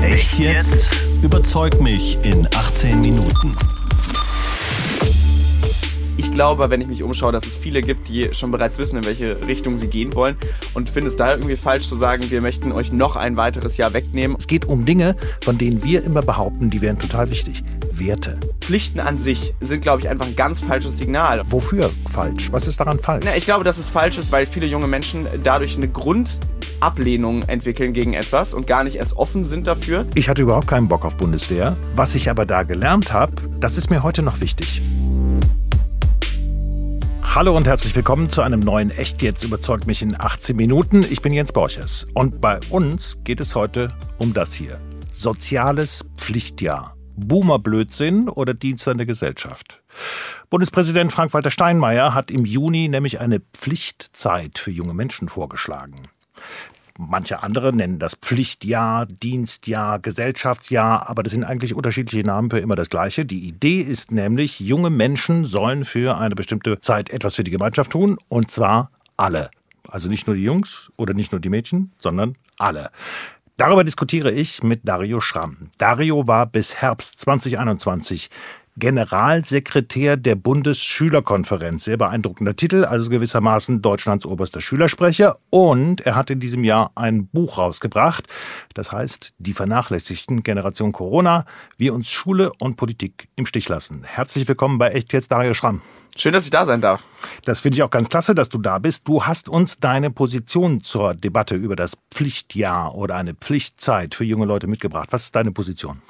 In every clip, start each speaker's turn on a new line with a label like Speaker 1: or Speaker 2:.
Speaker 1: Echt jetzt? Überzeug mich in 18 Minuten.
Speaker 2: Ich glaube, wenn ich mich umschaue, dass es viele gibt, die schon bereits wissen, in welche Richtung sie gehen wollen und finde es daher irgendwie falsch zu sagen, wir möchten euch noch ein weiteres Jahr wegnehmen.
Speaker 3: Es geht um Dinge, von denen wir immer behaupten, die wären total wichtig. Werte.
Speaker 2: Pflichten an sich sind, glaube ich, einfach ein ganz falsches Signal.
Speaker 3: Wofür falsch? Was ist daran falsch?
Speaker 2: Na, ich glaube, dass es falsch ist, weil viele junge Menschen dadurch eine Grundablehnung entwickeln gegen etwas und gar nicht erst offen sind dafür.
Speaker 3: Ich hatte überhaupt keinen Bock auf Bundeswehr. Was ich aber da gelernt habe, das ist mir heute noch wichtig. Hallo und herzlich willkommen zu einem neuen Echt jetzt überzeugt mich in 18 Minuten. Ich bin Jens Borches und bei uns geht es heute um das hier. Soziales Pflichtjahr. Boomer-Blödsinn oder Dienst an der Gesellschaft? Bundespräsident Frank-Walter Steinmeier hat im Juni nämlich eine Pflichtzeit für junge Menschen vorgeschlagen. Manche andere nennen das Pflichtjahr, Dienstjahr, Gesellschaftsjahr, aber das sind eigentlich unterschiedliche Namen für immer das Gleiche. Die Idee ist nämlich, junge Menschen sollen für eine bestimmte Zeit etwas für die Gemeinschaft tun, und zwar alle. Also nicht nur die Jungs oder nicht nur die Mädchen, sondern alle. Darüber diskutiere ich mit Dario Schramm. Dario war bis Herbst 2021 Generalsekretär der Bundesschülerkonferenz. Sehr beeindruckender Titel, also gewissermaßen Deutschlands oberster Schülersprecher. Und er hat in diesem Jahr ein Buch rausgebracht. Das heißt, die vernachlässigten Generation Corona, wie uns Schule und Politik im Stich lassen. Herzlich willkommen bei Echt jetzt, Dario Schramm.
Speaker 2: Schön, dass ich da sein darf.
Speaker 3: Das finde ich auch ganz klasse, dass du da bist. Du hast uns deine Position zur Debatte über das Pflichtjahr oder eine Pflichtzeit für junge Leute mitgebracht. Was ist deine Position?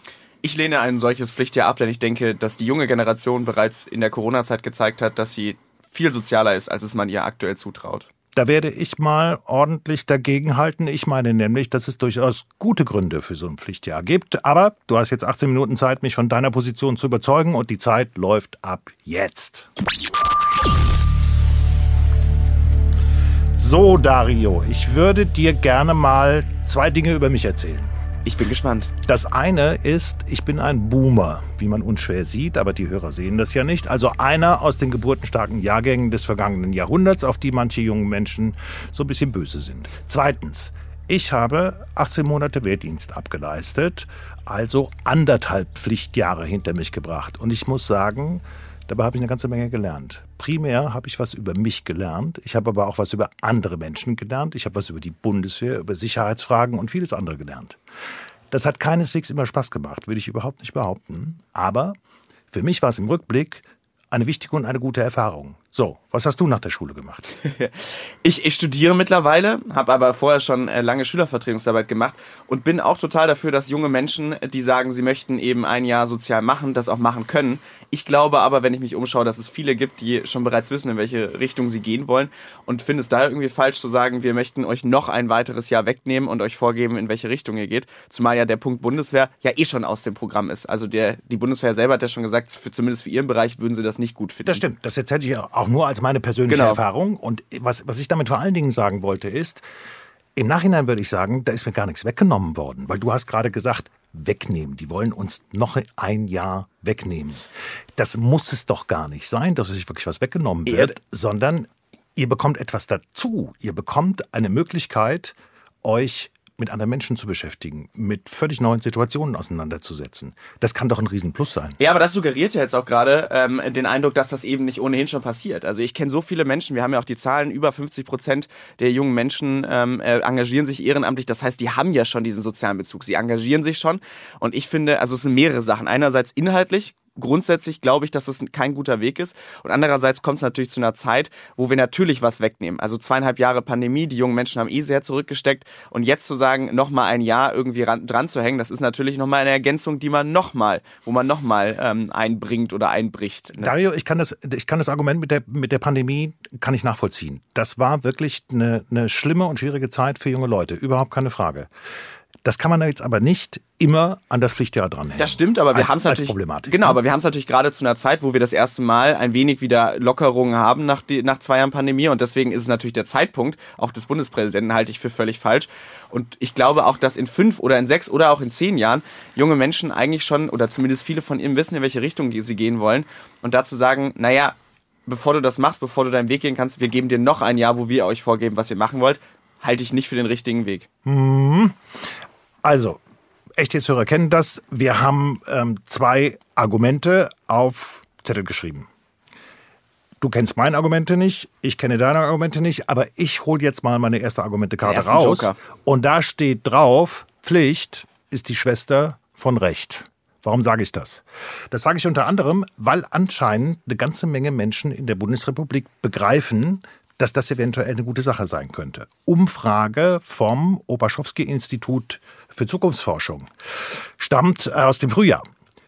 Speaker 2: Ich lehne ein solches Pflichtjahr ab, denn ich denke, dass die junge Generation bereits in der Corona-Zeit gezeigt hat, dass sie viel sozialer ist, als es man ihr aktuell zutraut.
Speaker 3: Da werde ich mal ordentlich dagegenhalten. Ich meine nämlich, dass es durchaus gute Gründe für so ein Pflichtjahr gibt. Aber du hast jetzt 18 Minuten Zeit, mich von deiner Position zu überzeugen und die Zeit läuft ab jetzt. So, Dario, ich würde dir gerne mal zwei Dinge über mich erzählen.
Speaker 2: Ich bin gespannt.
Speaker 3: Das eine ist, ich bin ein Boomer, wie man unschwer sieht, aber die Hörer sehen das ja nicht. Also einer aus den geburtenstarken Jahrgängen des vergangenen Jahrhunderts, auf die manche jungen Menschen so ein bisschen böse sind. Zweitens, ich habe 18 Monate Wehrdienst abgeleistet, also anderthalb Pflichtjahre hinter mich gebracht. Und ich muss sagen, Dabei habe ich eine ganze Menge gelernt. Primär habe ich was über mich gelernt. Ich habe aber auch was über andere Menschen gelernt. Ich habe was über die Bundeswehr, über Sicherheitsfragen und vieles andere gelernt. Das hat keineswegs immer Spaß gemacht, will ich überhaupt nicht behaupten. Aber für mich war es im Rückblick eine wichtige und eine gute Erfahrung. So, was hast du nach der Schule gemacht?
Speaker 2: ich, ich studiere mittlerweile, habe aber vorher schon äh, lange Schülervertretungsarbeit gemacht und bin auch total dafür, dass junge Menschen, die sagen, sie möchten eben ein Jahr sozial machen, das auch machen können. Ich glaube aber, wenn ich mich umschaue, dass es viele gibt, die schon bereits wissen, in welche Richtung sie gehen wollen und finde es daher irgendwie falsch zu sagen, wir möchten euch noch ein weiteres Jahr wegnehmen und euch vorgeben, in welche Richtung ihr geht. Zumal ja der Punkt Bundeswehr ja eh schon aus dem Programm ist. Also der, die Bundeswehr selber hat ja schon gesagt, für, zumindest für ihren Bereich würden sie das nicht gut finden.
Speaker 3: Das stimmt. Das erzähle ich auch nur als meine persönliche genau. Erfahrung. Und was, was ich damit vor allen Dingen sagen wollte, ist, im Nachhinein würde ich sagen, da ist mir gar nichts weggenommen worden, weil du hast gerade gesagt, wegnehmen. Die wollen uns noch ein Jahr wegnehmen. Das muss es doch gar nicht sein, dass sich wirklich was weggenommen wird, Erd sondern ihr bekommt etwas dazu. Ihr bekommt eine Möglichkeit, euch mit anderen Menschen zu beschäftigen, mit völlig neuen Situationen auseinanderzusetzen. Das kann doch ein Riesenplus sein.
Speaker 2: Ja, aber das suggeriert ja jetzt auch gerade ähm, den Eindruck, dass das eben nicht ohnehin schon passiert. Also ich kenne so viele Menschen, wir haben ja auch die Zahlen, über 50 Prozent der jungen Menschen ähm, äh, engagieren sich ehrenamtlich. Das heißt, die haben ja schon diesen sozialen Bezug. Sie engagieren sich schon. Und ich finde, also es sind mehrere Sachen. Einerseits inhaltlich grundsätzlich glaube ich, dass das kein guter Weg ist. Und andererseits kommt es natürlich zu einer Zeit, wo wir natürlich was wegnehmen. Also zweieinhalb Jahre Pandemie, die jungen Menschen haben eh sehr zurückgesteckt. Und jetzt zu sagen, nochmal ein Jahr irgendwie ran, dran zu hängen, das ist natürlich nochmal eine Ergänzung, die man nochmal, wo man nochmal ähm, einbringt oder einbricht.
Speaker 3: Dario, ich kann das, ich kann das Argument mit der, mit der Pandemie, kann ich nachvollziehen. Das war wirklich eine, eine schlimme und schwierige Zeit für junge Leute. Überhaupt keine Frage. Das kann man jetzt aber nicht immer an das Pflichtjahr dranhängen.
Speaker 2: Das stimmt, aber wir haben es natürlich
Speaker 3: Problematik.
Speaker 2: Genau, ne? aber wir haben es natürlich gerade zu einer Zeit, wo wir das erste Mal ein wenig wieder Lockerungen haben nach, die, nach zwei Jahren Pandemie und deswegen ist es natürlich der Zeitpunkt, auch des Bundespräsidenten halte ich für völlig falsch. Und ich glaube auch, dass in fünf oder in sechs oder auch in zehn Jahren junge Menschen eigentlich schon oder zumindest viele von ihnen wissen, in welche Richtung sie gehen wollen und dazu sagen, naja, bevor du das machst, bevor du deinen Weg gehen kannst, wir geben dir noch ein Jahr, wo wir euch vorgeben, was ihr machen wollt, halte ich nicht für den richtigen Weg.
Speaker 3: Mhm. Also, Echtheitshörer kennen das. Wir haben ähm, zwei Argumente auf Zettel geschrieben. Du kennst meine Argumente nicht, ich kenne deine Argumente nicht, aber ich hole jetzt mal meine erste Argumentekarte raus. Joker. Und da steht drauf, Pflicht ist die Schwester von Recht. Warum sage ich das? Das sage ich unter anderem, weil anscheinend eine ganze Menge Menschen in der Bundesrepublik begreifen, dass das eventuell eine gute Sache sein könnte. Umfrage vom Oberschowski-Institut für Zukunftsforschung stammt aus dem Frühjahr.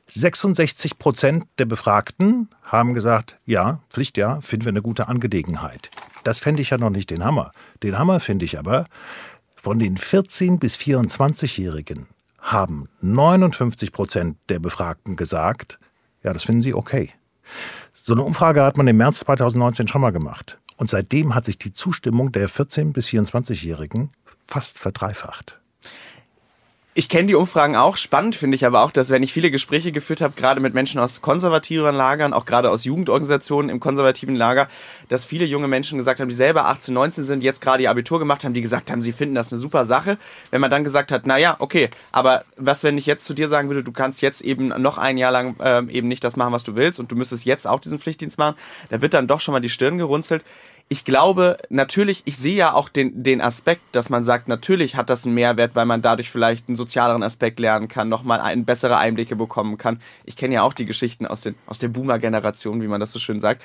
Speaker 3: 66 Prozent der Befragten haben gesagt, ja, Pflicht ja, finden wir eine gute Angelegenheit. Das fände ich ja noch nicht den Hammer. Den Hammer finde ich aber, von den 14 bis 24-Jährigen haben 59 Prozent der Befragten gesagt, ja, das finden sie okay. So eine Umfrage hat man im März 2019 schon mal gemacht. Und seitdem hat sich die Zustimmung der 14 bis 24-Jährigen fast verdreifacht.
Speaker 2: Ich kenne die Umfragen auch. Spannend finde ich aber auch, dass wenn ich viele Gespräche geführt habe, gerade mit Menschen aus konservativen Lagern, auch gerade aus Jugendorganisationen im konservativen Lager, dass viele junge Menschen gesagt haben, die selber 18, 19 sind, jetzt gerade ihr Abitur gemacht haben, die gesagt haben, sie finden das eine super Sache. Wenn man dann gesagt hat, na ja, okay, aber was, wenn ich jetzt zu dir sagen würde, du kannst jetzt eben noch ein Jahr lang ähm, eben nicht das machen, was du willst und du müsstest jetzt auch diesen Pflichtdienst machen, da wird dann doch schon mal die Stirn gerunzelt ich glaube, natürlich, ich sehe ja auch den, den Aspekt, dass man sagt, natürlich hat das einen Mehrwert, weil man dadurch vielleicht einen sozialeren Aspekt lernen kann, nochmal ein, bessere Einblicke bekommen kann. Ich kenne ja auch die Geschichten aus, den, aus der Boomer-Generation, wie man das so schön sagt.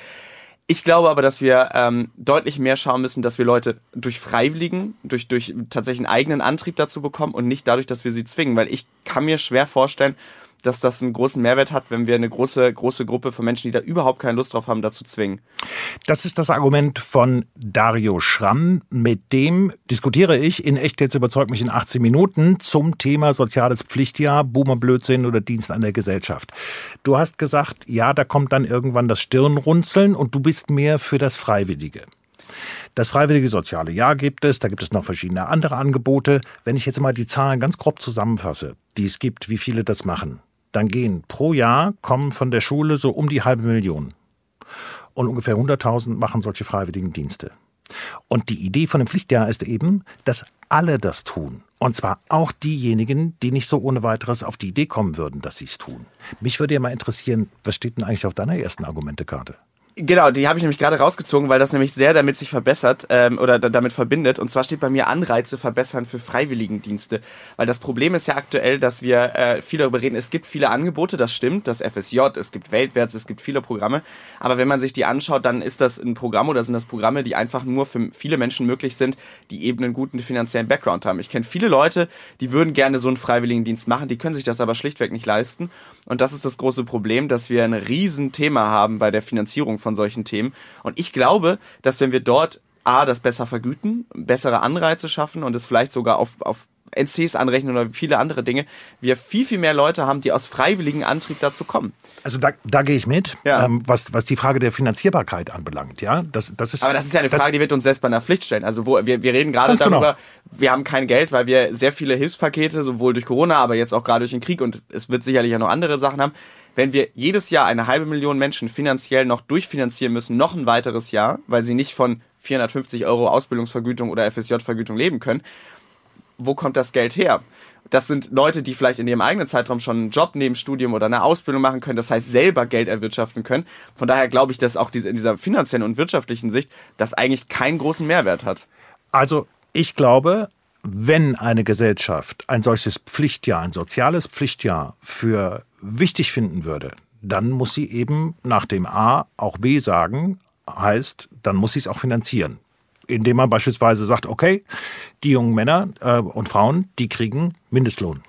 Speaker 2: Ich glaube aber, dass wir ähm, deutlich mehr schauen müssen, dass wir Leute durch Freiwilligen, durch, durch tatsächlich einen eigenen Antrieb dazu bekommen und nicht dadurch, dass wir sie zwingen. Weil ich kann mir schwer vorstellen, dass das einen großen Mehrwert hat, wenn wir eine große, große Gruppe von Menschen, die da überhaupt keine Lust drauf haben, dazu zwingen.
Speaker 3: Das ist das Argument von Dario Schramm. Mit dem diskutiere ich in Echt jetzt überzeugt mich in 18 Minuten zum Thema soziales Pflichtjahr, Boomerblödsinn oder Dienst an der Gesellschaft. Du hast gesagt, ja, da kommt dann irgendwann das Stirnrunzeln und du bist mehr für das Freiwillige. Das freiwillige soziale Jahr gibt es, da gibt es noch verschiedene andere Angebote. Wenn ich jetzt mal die Zahlen ganz grob zusammenfasse, die es gibt, wie viele das machen, dann gehen pro Jahr, kommen von der Schule so um die halbe Million. Und ungefähr 100.000 machen solche freiwilligen Dienste. Und die Idee von dem Pflichtjahr ist eben, dass alle das tun. Und zwar auch diejenigen, die nicht so ohne weiteres auf die Idee kommen würden, dass sie es tun. Mich würde ja mal interessieren, was steht denn eigentlich auf deiner ersten Argumentekarte?
Speaker 2: Genau, die habe ich nämlich gerade rausgezogen, weil das nämlich sehr damit sich verbessert ähm, oder damit verbindet. Und zwar steht bei mir Anreize verbessern für Freiwilligendienste. Weil das Problem ist ja aktuell, dass wir äh, viel darüber reden. Es gibt viele Angebote, das stimmt, das FSJ, es gibt Weltwärts, es gibt viele Programme. Aber wenn man sich die anschaut, dann ist das ein Programm oder sind das Programme, die einfach nur für viele Menschen möglich sind, die eben einen guten finanziellen Background haben. Ich kenne viele Leute, die würden gerne so einen Freiwilligendienst machen, die können sich das aber schlichtweg nicht leisten. Und das ist das große Problem, dass wir ein Riesenthema haben bei der Finanzierung von von solchen Themen. Und ich glaube, dass wenn wir dort A, das besser vergüten, bessere Anreize schaffen und es vielleicht sogar auf, auf NCs anrechnen oder viele andere Dinge, wir viel, viel mehr Leute haben, die aus freiwilligem Antrieb dazu kommen.
Speaker 3: Also da, da gehe ich mit, ja. ähm, was, was die Frage der Finanzierbarkeit anbelangt. Ja, das, das ist,
Speaker 2: Aber das ist ja eine Frage, die wird uns selbst bei einer Pflicht stellen. Also wo, wir, wir reden gerade darüber, genau. wir haben kein Geld, weil wir sehr viele Hilfspakete, sowohl durch Corona, aber jetzt auch gerade durch den Krieg und es wird sicherlich ja noch andere Sachen haben wenn wir jedes Jahr eine halbe Million Menschen finanziell noch durchfinanzieren müssen, noch ein weiteres Jahr, weil sie nicht von 450 Euro Ausbildungsvergütung oder FSJ-Vergütung leben können, wo kommt das Geld her? Das sind Leute, die vielleicht in ihrem eigenen Zeitraum schon einen Job neben Studium oder eine Ausbildung machen können, das heißt selber Geld erwirtschaften können. Von daher glaube ich, dass auch in dieser finanziellen und wirtschaftlichen Sicht das eigentlich keinen großen Mehrwert hat.
Speaker 3: Also ich glaube, wenn eine Gesellschaft ein solches Pflichtjahr, ein soziales Pflichtjahr für wichtig finden würde, dann muss sie eben nach dem A auch B sagen, heißt, dann muss sie es auch finanzieren. Indem man beispielsweise sagt, okay, die jungen Männer äh, und Frauen, die kriegen Mindestlohn.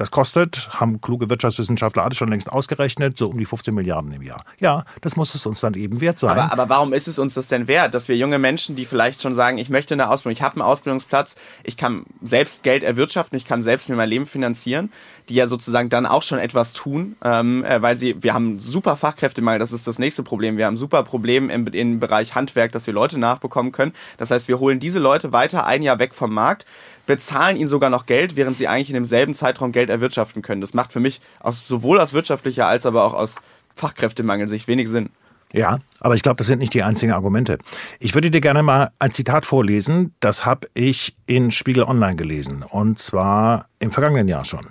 Speaker 3: Das kostet, haben kluge Wirtschaftswissenschaftler alles schon längst ausgerechnet, so um die 15 Milliarden im Jahr. Ja, das muss es uns dann eben wert sein.
Speaker 2: Aber, aber warum ist es uns das denn wert, dass wir junge Menschen, die vielleicht schon sagen, ich möchte eine Ausbildung, ich habe einen Ausbildungsplatz, ich kann selbst Geld erwirtschaften, ich kann selbst mir mein Leben finanzieren, die ja sozusagen dann auch schon etwas tun, ähm, äh, weil sie, wir haben super Fachkräftemangel, das ist das nächste Problem. Wir haben super Problem im, im Bereich Handwerk, dass wir Leute nachbekommen können. Das heißt, wir holen diese Leute weiter ein Jahr weg vom Markt bezahlen ihnen sogar noch Geld, während sie eigentlich in demselben Zeitraum Geld erwirtschaften können. Das macht für mich aus, sowohl aus wirtschaftlicher als aber auch aus Fachkräftemangel sich wenig Sinn.
Speaker 3: Ja, aber ich glaube, das sind nicht die einzigen Argumente. Ich würde dir gerne mal ein Zitat vorlesen. Das habe ich in Spiegel Online gelesen. Und zwar im vergangenen Jahr schon.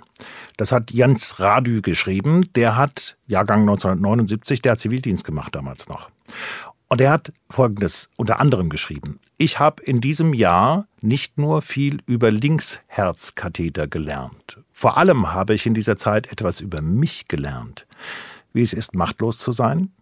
Speaker 3: Das hat Jens Radü geschrieben. Der hat Jahrgang 1979, der hat Zivildienst gemacht damals noch. Und er hat Folgendes unter anderem geschrieben. Ich habe in diesem Jahr nicht nur viel über Linksherzkatheter gelernt. Vor allem habe ich in dieser Zeit etwas über mich gelernt. Wie es ist, machtlos zu sein,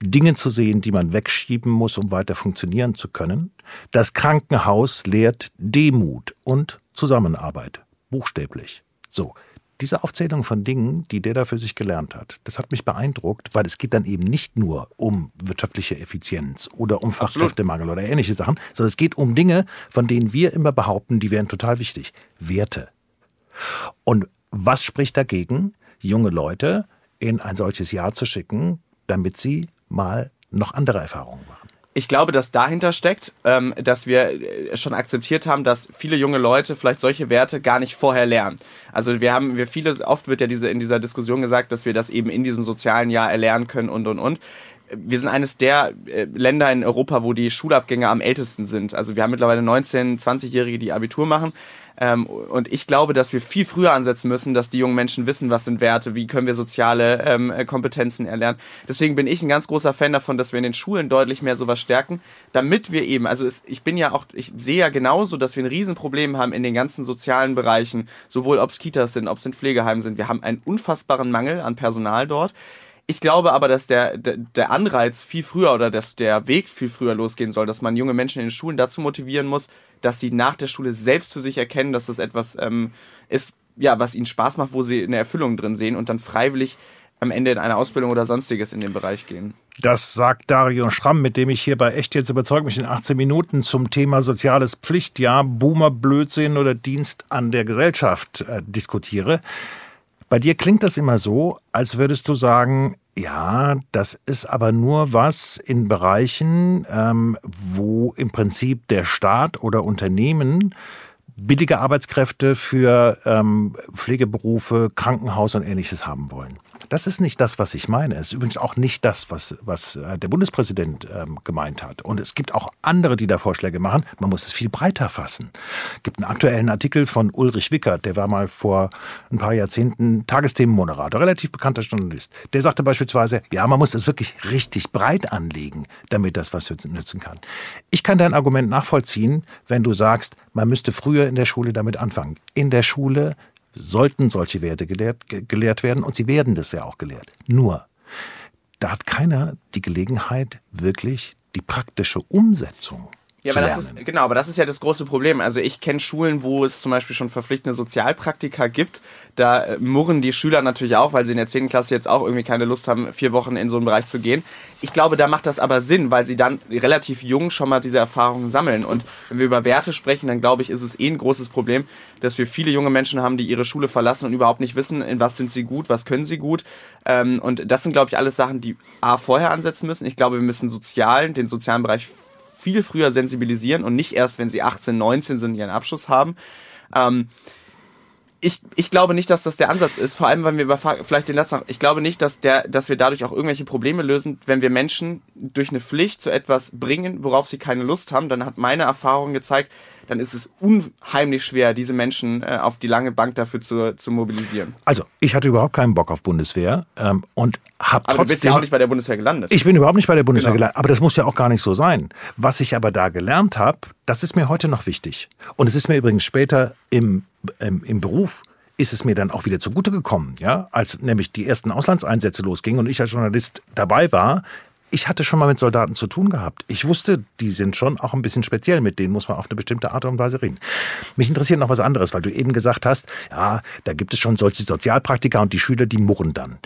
Speaker 3: Dinge zu sehen, die man wegschieben muss, um weiter funktionieren zu können. Das Krankenhaus lehrt Demut und Zusammenarbeit. Buchstäblich. So, diese Aufzählung von Dingen, die der da für sich gelernt hat, das hat mich beeindruckt, weil es geht dann eben nicht nur um wirtschaftliche Effizienz oder um Fachkräftemangel oder ähnliche Sachen, sondern es geht um Dinge, von denen wir immer behaupten, die wären total wichtig. Werte. Und was spricht dagegen, junge Leute in ein solches Jahr zu schicken, damit sie mal noch andere Erfahrungen machen?
Speaker 2: Ich glaube, dass dahinter steckt, ähm, dass wir äh, schon akzeptiert haben, dass viele junge Leute vielleicht solche Werte gar nicht vorher lernen. Also wir haben, wir viele, oft wird ja diese in dieser Diskussion gesagt, dass wir das eben in diesem sozialen Jahr erlernen können und und und wir sind eines der äh, Länder in Europa, wo die Schulabgänge am ältesten sind. Also wir haben mittlerweile 19-, 20-Jährige, die Abitur machen. Ähm, und ich glaube, dass wir viel früher ansetzen müssen, dass die jungen Menschen wissen, was sind Werte, wie können wir soziale ähm, Kompetenzen erlernen. Deswegen bin ich ein ganz großer Fan davon, dass wir in den Schulen deutlich mehr sowas stärken, damit wir eben, also es, ich bin ja auch, ich sehe ja genauso, dass wir ein Riesenproblem haben in den ganzen sozialen Bereichen, sowohl ob es Kitas sind, ob es in Pflegeheimen sind. Wir haben einen unfassbaren Mangel an Personal dort. Ich glaube aber, dass der, der, der Anreiz viel früher oder dass der Weg viel früher losgehen soll, dass man junge Menschen in den Schulen dazu motivieren muss, dass sie nach der Schule selbst für sich erkennen, dass das etwas ähm, ist, ja, was ihnen Spaß macht, wo sie eine Erfüllung drin sehen und dann freiwillig am Ende in eine Ausbildung oder sonstiges in den Bereich gehen.
Speaker 3: Das sagt Dario Schramm, mit dem ich hier bei Echt jetzt überzeugt mich in 18 Minuten zum Thema soziales Pflichtjahr, Boomer, Blödsinn oder Dienst an der Gesellschaft äh, diskutiere. Bei dir klingt das immer so, als würdest du sagen, ja, das ist aber nur was in Bereichen, ähm, wo im Prinzip der Staat oder Unternehmen billige Arbeitskräfte für ähm, Pflegeberufe, Krankenhaus und ähnliches haben wollen. Das ist nicht das, was ich meine. Es ist übrigens auch nicht das, was, was äh, der Bundespräsident ähm, gemeint hat. Und es gibt auch andere, die da Vorschläge machen. Man muss es viel breiter fassen. Es gibt einen aktuellen Artikel von Ulrich Wickert, der war mal vor ein paar Jahrzehnten Tagesthemenmoderator, relativ bekannter Journalist. Der sagte beispielsweise, ja, man muss es wirklich richtig breit anlegen, damit das was nützen kann. Ich kann dein Argument nachvollziehen, wenn du sagst, man müsste früher in der Schule damit anfangen. In der Schule sollten solche Werte gelehrt, gelehrt werden und sie werden das ja auch gelehrt. Nur, da hat keiner die Gelegenheit, wirklich die praktische Umsetzung
Speaker 2: ja, aber das ist, genau, aber das ist ja das große Problem. Also ich kenne Schulen, wo es zum Beispiel schon verpflichtende Sozialpraktika gibt. Da äh, murren die Schüler natürlich auch, weil sie in der 10. Klasse jetzt auch irgendwie keine Lust haben, vier Wochen in so einen Bereich zu gehen. Ich glaube, da macht das aber Sinn, weil sie dann relativ jung schon mal diese Erfahrungen sammeln. Und wenn wir über Werte sprechen, dann glaube ich, ist es eh ein großes Problem, dass wir viele junge Menschen haben, die ihre Schule verlassen und überhaupt nicht wissen, in was sind sie gut, was können sie gut. Ähm, und das sind, glaube ich, alles Sachen, die A, vorher ansetzen müssen. Ich glaube, wir müssen sozialen, den sozialen Bereich viel früher sensibilisieren und nicht erst, wenn sie 18, 19 sind, ihren Abschluss haben. Ähm, ich, ich glaube nicht, dass das der Ansatz ist, vor allem, wenn wir über vielleicht den letzten, ich glaube nicht, dass der, dass wir dadurch auch irgendwelche Probleme lösen, wenn wir Menschen durch eine Pflicht zu etwas bringen, worauf sie keine Lust haben, dann hat meine Erfahrung gezeigt, dann ist es unheimlich schwer, diese Menschen äh, auf die lange Bank dafür zu, zu mobilisieren.
Speaker 3: Also, ich hatte überhaupt keinen Bock auf Bundeswehr ähm, und habe trotzdem... Aber
Speaker 2: du bist ja auch nicht bei der Bundeswehr gelandet.
Speaker 3: Ich bin überhaupt nicht bei der Bundeswehr genau. gelandet, aber das muss ja auch gar nicht so sein. Was ich aber da gelernt habe, das ist mir heute noch wichtig. Und es ist mir übrigens später im, im, im Beruf ist es mir dann auch wieder zugute gekommen, ja, als nämlich die ersten Auslandseinsätze losgingen und ich als Journalist dabei war, ich hatte schon mal mit Soldaten zu tun gehabt. Ich wusste, die sind schon auch ein bisschen speziell. Mit denen muss man auf eine bestimmte Art und Weise reden. Mich interessiert noch was anderes, weil du eben gesagt hast, ja, da gibt es schon solche Sozialpraktiker und die Schüler, die murren dann.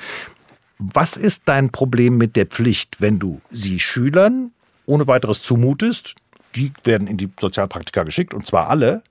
Speaker 3: Was ist dein Problem mit der Pflicht, wenn du sie Schülern ohne weiteres zumutest? Die werden in die Sozialpraktika geschickt und zwar alle.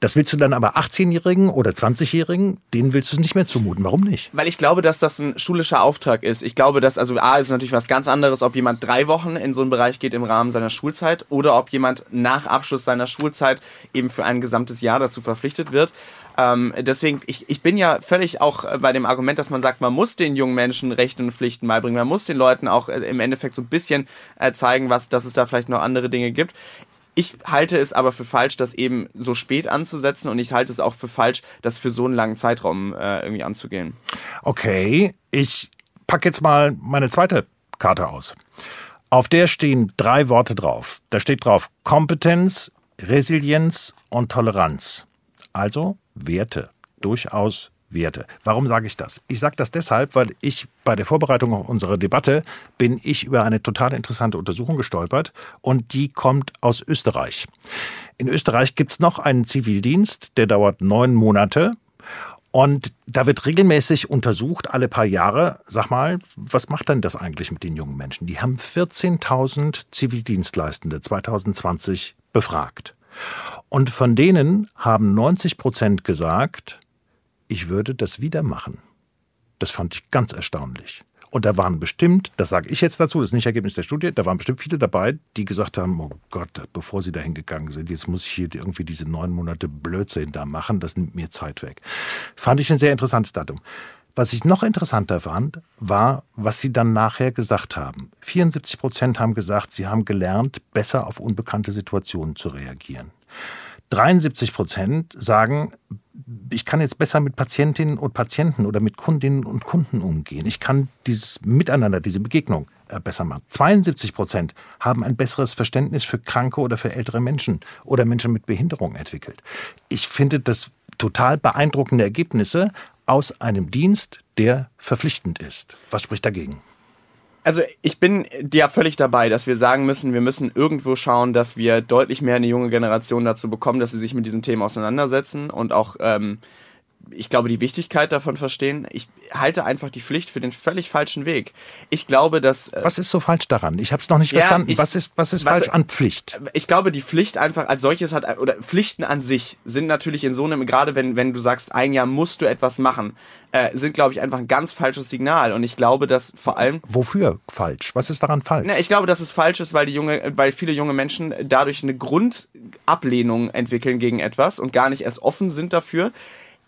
Speaker 3: Das willst du dann aber 18-Jährigen oder 20-Jährigen, denen willst du es nicht mehr zumuten. Warum nicht?
Speaker 2: Weil ich glaube, dass das ein schulischer Auftrag ist. Ich glaube, dass, also A ist natürlich was ganz anderes, ob jemand drei Wochen in so einen Bereich geht im Rahmen seiner Schulzeit oder ob jemand nach Abschluss seiner Schulzeit eben für ein gesamtes Jahr dazu verpflichtet wird. Ähm, deswegen, ich, ich bin ja völlig auch äh, bei dem Argument, dass man sagt, man muss den jungen Menschen Rechte und Pflichten beibringen. Man muss den Leuten auch äh, im Endeffekt so ein bisschen äh, zeigen, was, dass es da vielleicht noch andere Dinge gibt. Ich halte es aber für falsch, das eben so spät anzusetzen und ich halte es auch für falsch, das für so einen langen Zeitraum äh, irgendwie anzugehen.
Speaker 3: Okay, ich packe jetzt mal meine zweite Karte aus. Auf der stehen drei Worte drauf. Da steht drauf Kompetenz, Resilienz und Toleranz. Also Werte, durchaus Werte. Warum sage ich das? Ich sage das deshalb, weil ich bei der Vorbereitung auf unsere Debatte bin ich über eine total interessante Untersuchung gestolpert und die kommt aus Österreich. In Österreich gibt es noch einen Zivildienst, der dauert neun Monate. Und da wird regelmäßig untersucht, alle paar Jahre, sag mal, was macht denn das eigentlich mit den jungen Menschen? Die haben 14.000 Zivildienstleistende 2020 befragt. Und von denen haben 90 Prozent gesagt, ich würde das wieder machen. Das fand ich ganz erstaunlich. Und da waren bestimmt, das sage ich jetzt dazu, das ist nicht Ergebnis der Studie, da waren bestimmt viele dabei, die gesagt haben, oh Gott, bevor sie da hingegangen sind, jetzt muss ich hier irgendwie diese neun Monate Blödsinn da machen, das nimmt mir Zeit weg. Fand ich ein sehr interessantes Datum. Was ich noch interessanter fand, war, was sie dann nachher gesagt haben. 74 Prozent haben gesagt, sie haben gelernt, besser auf unbekannte Situationen zu reagieren. 73 Prozent sagen, ich kann jetzt besser mit Patientinnen und Patienten oder mit Kundinnen und Kunden umgehen. Ich kann dieses Miteinander, diese Begegnung äh, besser machen. 72 Prozent haben ein besseres Verständnis für kranke oder für ältere Menschen oder Menschen mit Behinderung entwickelt. Ich finde das total beeindruckende Ergebnisse aus einem Dienst, der verpflichtend ist. Was spricht dagegen?
Speaker 2: Also ich bin ja völlig dabei, dass wir sagen müssen, wir müssen irgendwo schauen, dass wir deutlich mehr eine junge Generation dazu bekommen, dass sie sich mit diesen Themen auseinandersetzen und auch ähm, ich glaube, die Wichtigkeit davon verstehen. Ich halte einfach die Pflicht für den völlig falschen Weg. Ich glaube, dass.
Speaker 3: Äh, was ist so falsch daran? Ich habe es noch nicht ja, verstanden. Ich, was ist, was ist was, falsch an Pflicht?
Speaker 2: Ich glaube, die Pflicht einfach als solches hat, oder Pflichten an sich sind natürlich in so einem, gerade wenn, wenn du sagst, ein Jahr musst du etwas machen, äh, sind, glaube ich, einfach ein ganz falsches Signal. Und ich glaube, dass vor allem.
Speaker 3: Wofür falsch? Was ist daran falsch?
Speaker 2: Na, ich glaube, dass es falsch ist, weil die junge, weil viele junge Menschen dadurch eine Grundablehnung entwickeln gegen etwas und gar nicht erst offen sind dafür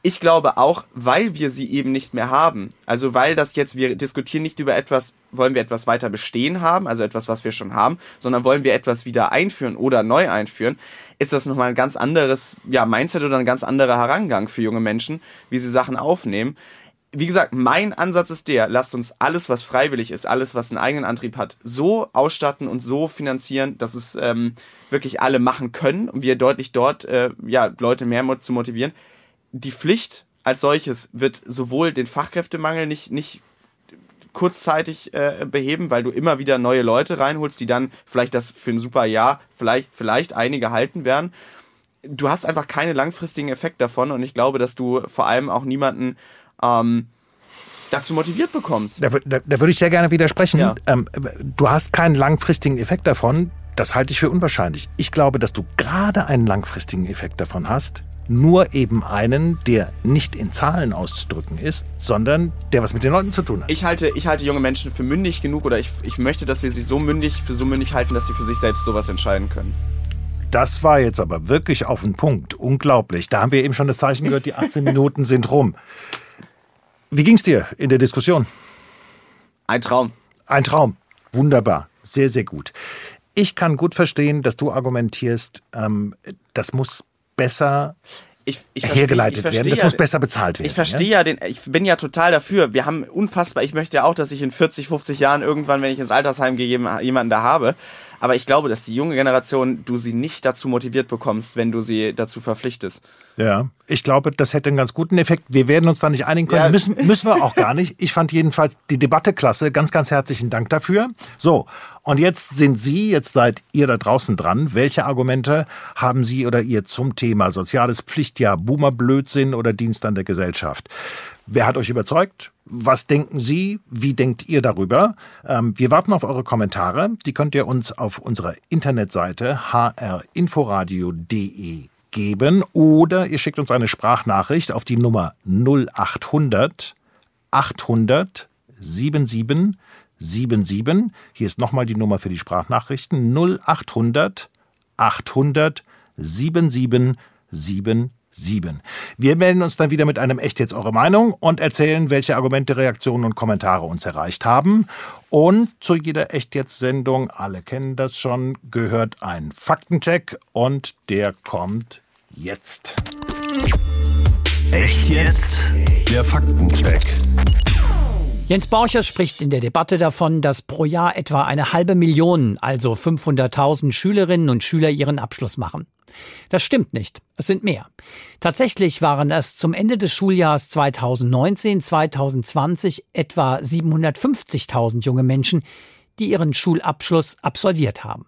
Speaker 2: ich glaube auch, weil wir sie eben nicht mehr haben. Also weil das jetzt, wir diskutieren nicht über etwas, wollen wir etwas weiter bestehen haben, also etwas, was wir schon haben, sondern wollen wir etwas wieder einführen oder neu einführen, ist das nochmal ein ganz anderes, ja, Mindset oder ein ganz anderer Herangang für junge Menschen, wie sie Sachen aufnehmen. Wie gesagt, mein Ansatz ist der, lasst uns alles, was freiwillig ist, alles, was einen eigenen Antrieb hat, so ausstatten und so finanzieren, dass es ähm, wirklich alle machen können und wir deutlich dort, äh, ja, Leute mehr zu motivieren die Pflicht als solches wird sowohl den Fachkräftemangel nicht, nicht kurzzeitig äh, beheben, weil du immer wieder neue Leute reinholst, die dann vielleicht das für ein super Jahr vielleicht, vielleicht einige halten werden. Du hast einfach keine langfristigen Effekte davon und ich glaube, dass du vor allem auch niemanden ähm, dazu motiviert bekommst.
Speaker 3: Da, da, da würde ich sehr gerne widersprechen. Ja. Ähm, du hast keinen langfristigen Effekt davon. Das halte ich für unwahrscheinlich. Ich glaube, dass du gerade einen langfristigen Effekt davon hast, nur eben einen, der nicht in Zahlen auszudrücken ist, sondern der was mit den Leuten zu tun hat.
Speaker 2: Ich halte, ich halte junge Menschen für mündig genug oder ich, ich möchte, dass wir sie so mündig, für so mündig halten, dass sie für sich selbst sowas entscheiden können.
Speaker 3: Das war jetzt aber wirklich auf den Punkt. Unglaublich. Da haben wir eben schon das Zeichen gehört, die 18 Minuten sind rum. Wie ging es dir in der Diskussion?
Speaker 2: Ein Traum.
Speaker 3: Ein Traum. Wunderbar. Sehr, sehr gut. Ich kann gut verstehen, dass du argumentierst, ähm, das muss besser ich, ich hergeleitet verstehe, werden. Das ja, muss besser bezahlt werden.
Speaker 2: Ich verstehe ja? ja? den, ich bin ja total dafür. Wir haben unfassbar, ich möchte ja auch, dass ich in 40, 50 Jahren irgendwann, wenn ich ins Altersheim gehe, jemanden da habe. Aber ich glaube, dass die junge Generation, du sie nicht dazu motiviert bekommst, wenn du sie dazu verpflichtest.
Speaker 3: Ja, ich glaube, das hätte einen ganz guten Effekt. Wir werden uns da nicht einigen können. Ja. Müssen, müssen wir auch gar nicht. Ich fand jedenfalls die Debatte klasse. Ganz, ganz herzlichen Dank dafür. So, und jetzt sind Sie, jetzt seid ihr da draußen dran. Welche Argumente haben Sie oder ihr zum Thema soziales Pflichtjahr, Boomer-Blödsinn oder Dienst an der Gesellschaft? Wer hat euch überzeugt? Was denken Sie? Wie denkt ihr darüber? Ähm, wir warten auf eure Kommentare. Die könnt ihr uns auf unserer Internetseite hrinforadio.de geben oder ihr schickt uns eine Sprachnachricht auf die Nummer 0800 800 77 77. Hier ist nochmal die Nummer für die Sprachnachrichten 0800 800 77 77. sieben. Wir melden uns dann wieder mit einem Echt jetzt eure Meinung und erzählen, welche Argumente, Reaktionen und Kommentare uns erreicht haben. Und zu jeder Echt jetzt Sendung, alle kennen das schon, gehört ein Faktencheck und der kommt jetzt.
Speaker 1: Echt jetzt? Der Faktencheck.
Speaker 4: Jens Borchers spricht in der Debatte davon, dass pro Jahr etwa eine halbe Million, also 500.000 Schülerinnen und Schüler ihren Abschluss machen. Das stimmt nicht. Es sind mehr. Tatsächlich waren es zum Ende des Schuljahrs 2019-2020 etwa 750.000 junge Menschen, die ihren Schulabschluss absolviert haben.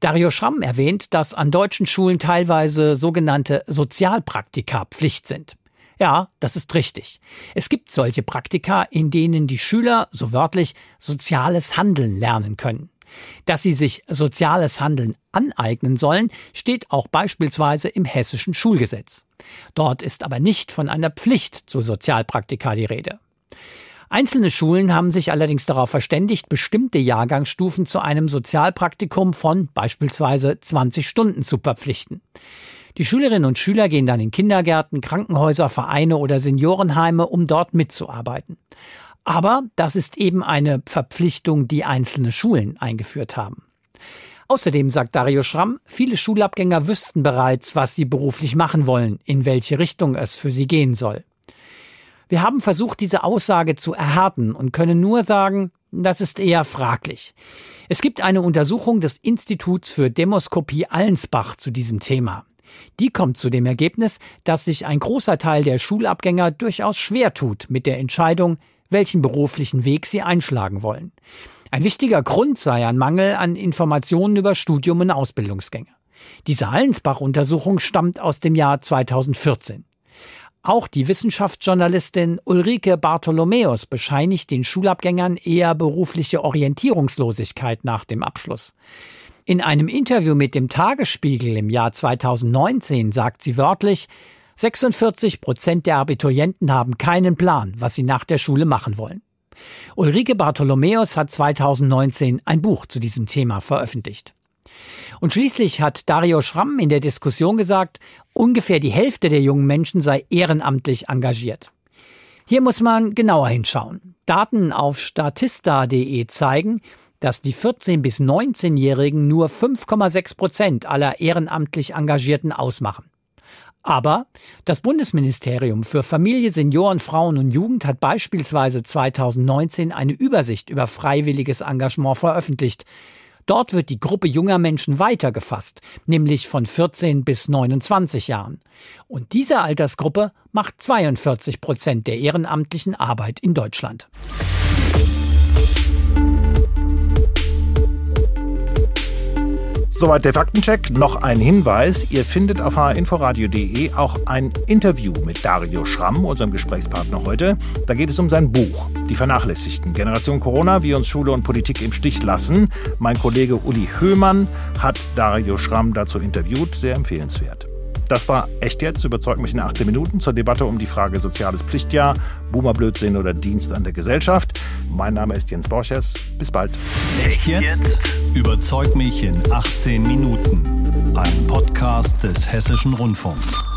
Speaker 4: Dario Schramm erwähnt, dass an deutschen Schulen teilweise sogenannte Sozialpraktika Pflicht sind. Ja, das ist richtig. Es gibt solche Praktika, in denen die Schüler, so wörtlich, soziales Handeln lernen können. Dass sie sich soziales Handeln aneignen sollen, steht auch beispielsweise im hessischen Schulgesetz. Dort ist aber nicht von einer Pflicht zu Sozialpraktika die Rede. Einzelne Schulen haben sich allerdings darauf verständigt, bestimmte Jahrgangsstufen zu einem Sozialpraktikum von beispielsweise 20 Stunden zu verpflichten. Die Schülerinnen und Schüler gehen dann in Kindergärten, Krankenhäuser, Vereine oder Seniorenheime, um dort mitzuarbeiten. Aber das ist eben eine Verpflichtung, die einzelne Schulen eingeführt haben. Außerdem sagt Dario Schramm, viele Schulabgänger wüssten bereits, was sie beruflich machen wollen, in welche Richtung es für sie gehen soll. Wir haben versucht, diese Aussage zu erhärten und können nur sagen, das ist eher fraglich. Es gibt eine Untersuchung des Instituts für Demoskopie Allensbach zu diesem Thema. Die kommt zu dem Ergebnis, dass sich ein großer Teil der Schulabgänger durchaus schwer tut mit der Entscheidung, welchen beruflichen Weg sie einschlagen wollen. Ein wichtiger Grund sei ein Mangel an Informationen über Studium und Ausbildungsgänge. Diese Allensbach-Untersuchung stammt aus dem Jahr 2014. Auch die Wissenschaftsjournalistin Ulrike Bartholomäus bescheinigt den Schulabgängern eher berufliche Orientierungslosigkeit nach dem Abschluss. In einem Interview mit dem Tagesspiegel im Jahr 2019 sagt sie wörtlich, 46 Prozent der Abiturienten haben keinen Plan, was sie nach der Schule machen wollen. Ulrike Bartholomäus hat 2019 ein Buch zu diesem Thema veröffentlicht. Und schließlich hat Dario Schramm in der Diskussion gesagt, ungefähr die Hälfte der jungen Menschen sei ehrenamtlich engagiert. Hier muss man genauer hinschauen. Daten auf statista.de zeigen, dass die 14- bis 19-Jährigen nur 5,6 Prozent aller ehrenamtlich Engagierten ausmachen. Aber das Bundesministerium für Familie, Senioren, Frauen und Jugend hat beispielsweise 2019 eine Übersicht über freiwilliges Engagement veröffentlicht. Dort wird die Gruppe junger Menschen weitergefasst, nämlich von 14 bis 29 Jahren. Und diese Altersgruppe macht 42 Prozent der ehrenamtlichen Arbeit in Deutschland.
Speaker 3: Soweit der Faktencheck. Noch ein Hinweis. Ihr findet auf hinforadio.de auch ein Interview mit Dario Schramm, unserem Gesprächspartner heute. Da geht es um sein Buch, Die Vernachlässigten. Generation Corona, wie uns Schule und Politik im Stich lassen. Mein Kollege Uli Höhmann hat Dario Schramm dazu interviewt. Sehr empfehlenswert. Das war echt jetzt, überzeugt mich in 18 Minuten zur Debatte um die Frage soziales Pflichtjahr, Boomerblödsinn oder Dienst an der Gesellschaft. Mein Name ist Jens Borchers. Bis bald.
Speaker 1: Echt jetzt? Überzeug mich in 18 Minuten. Ein Podcast des Hessischen Rundfunks.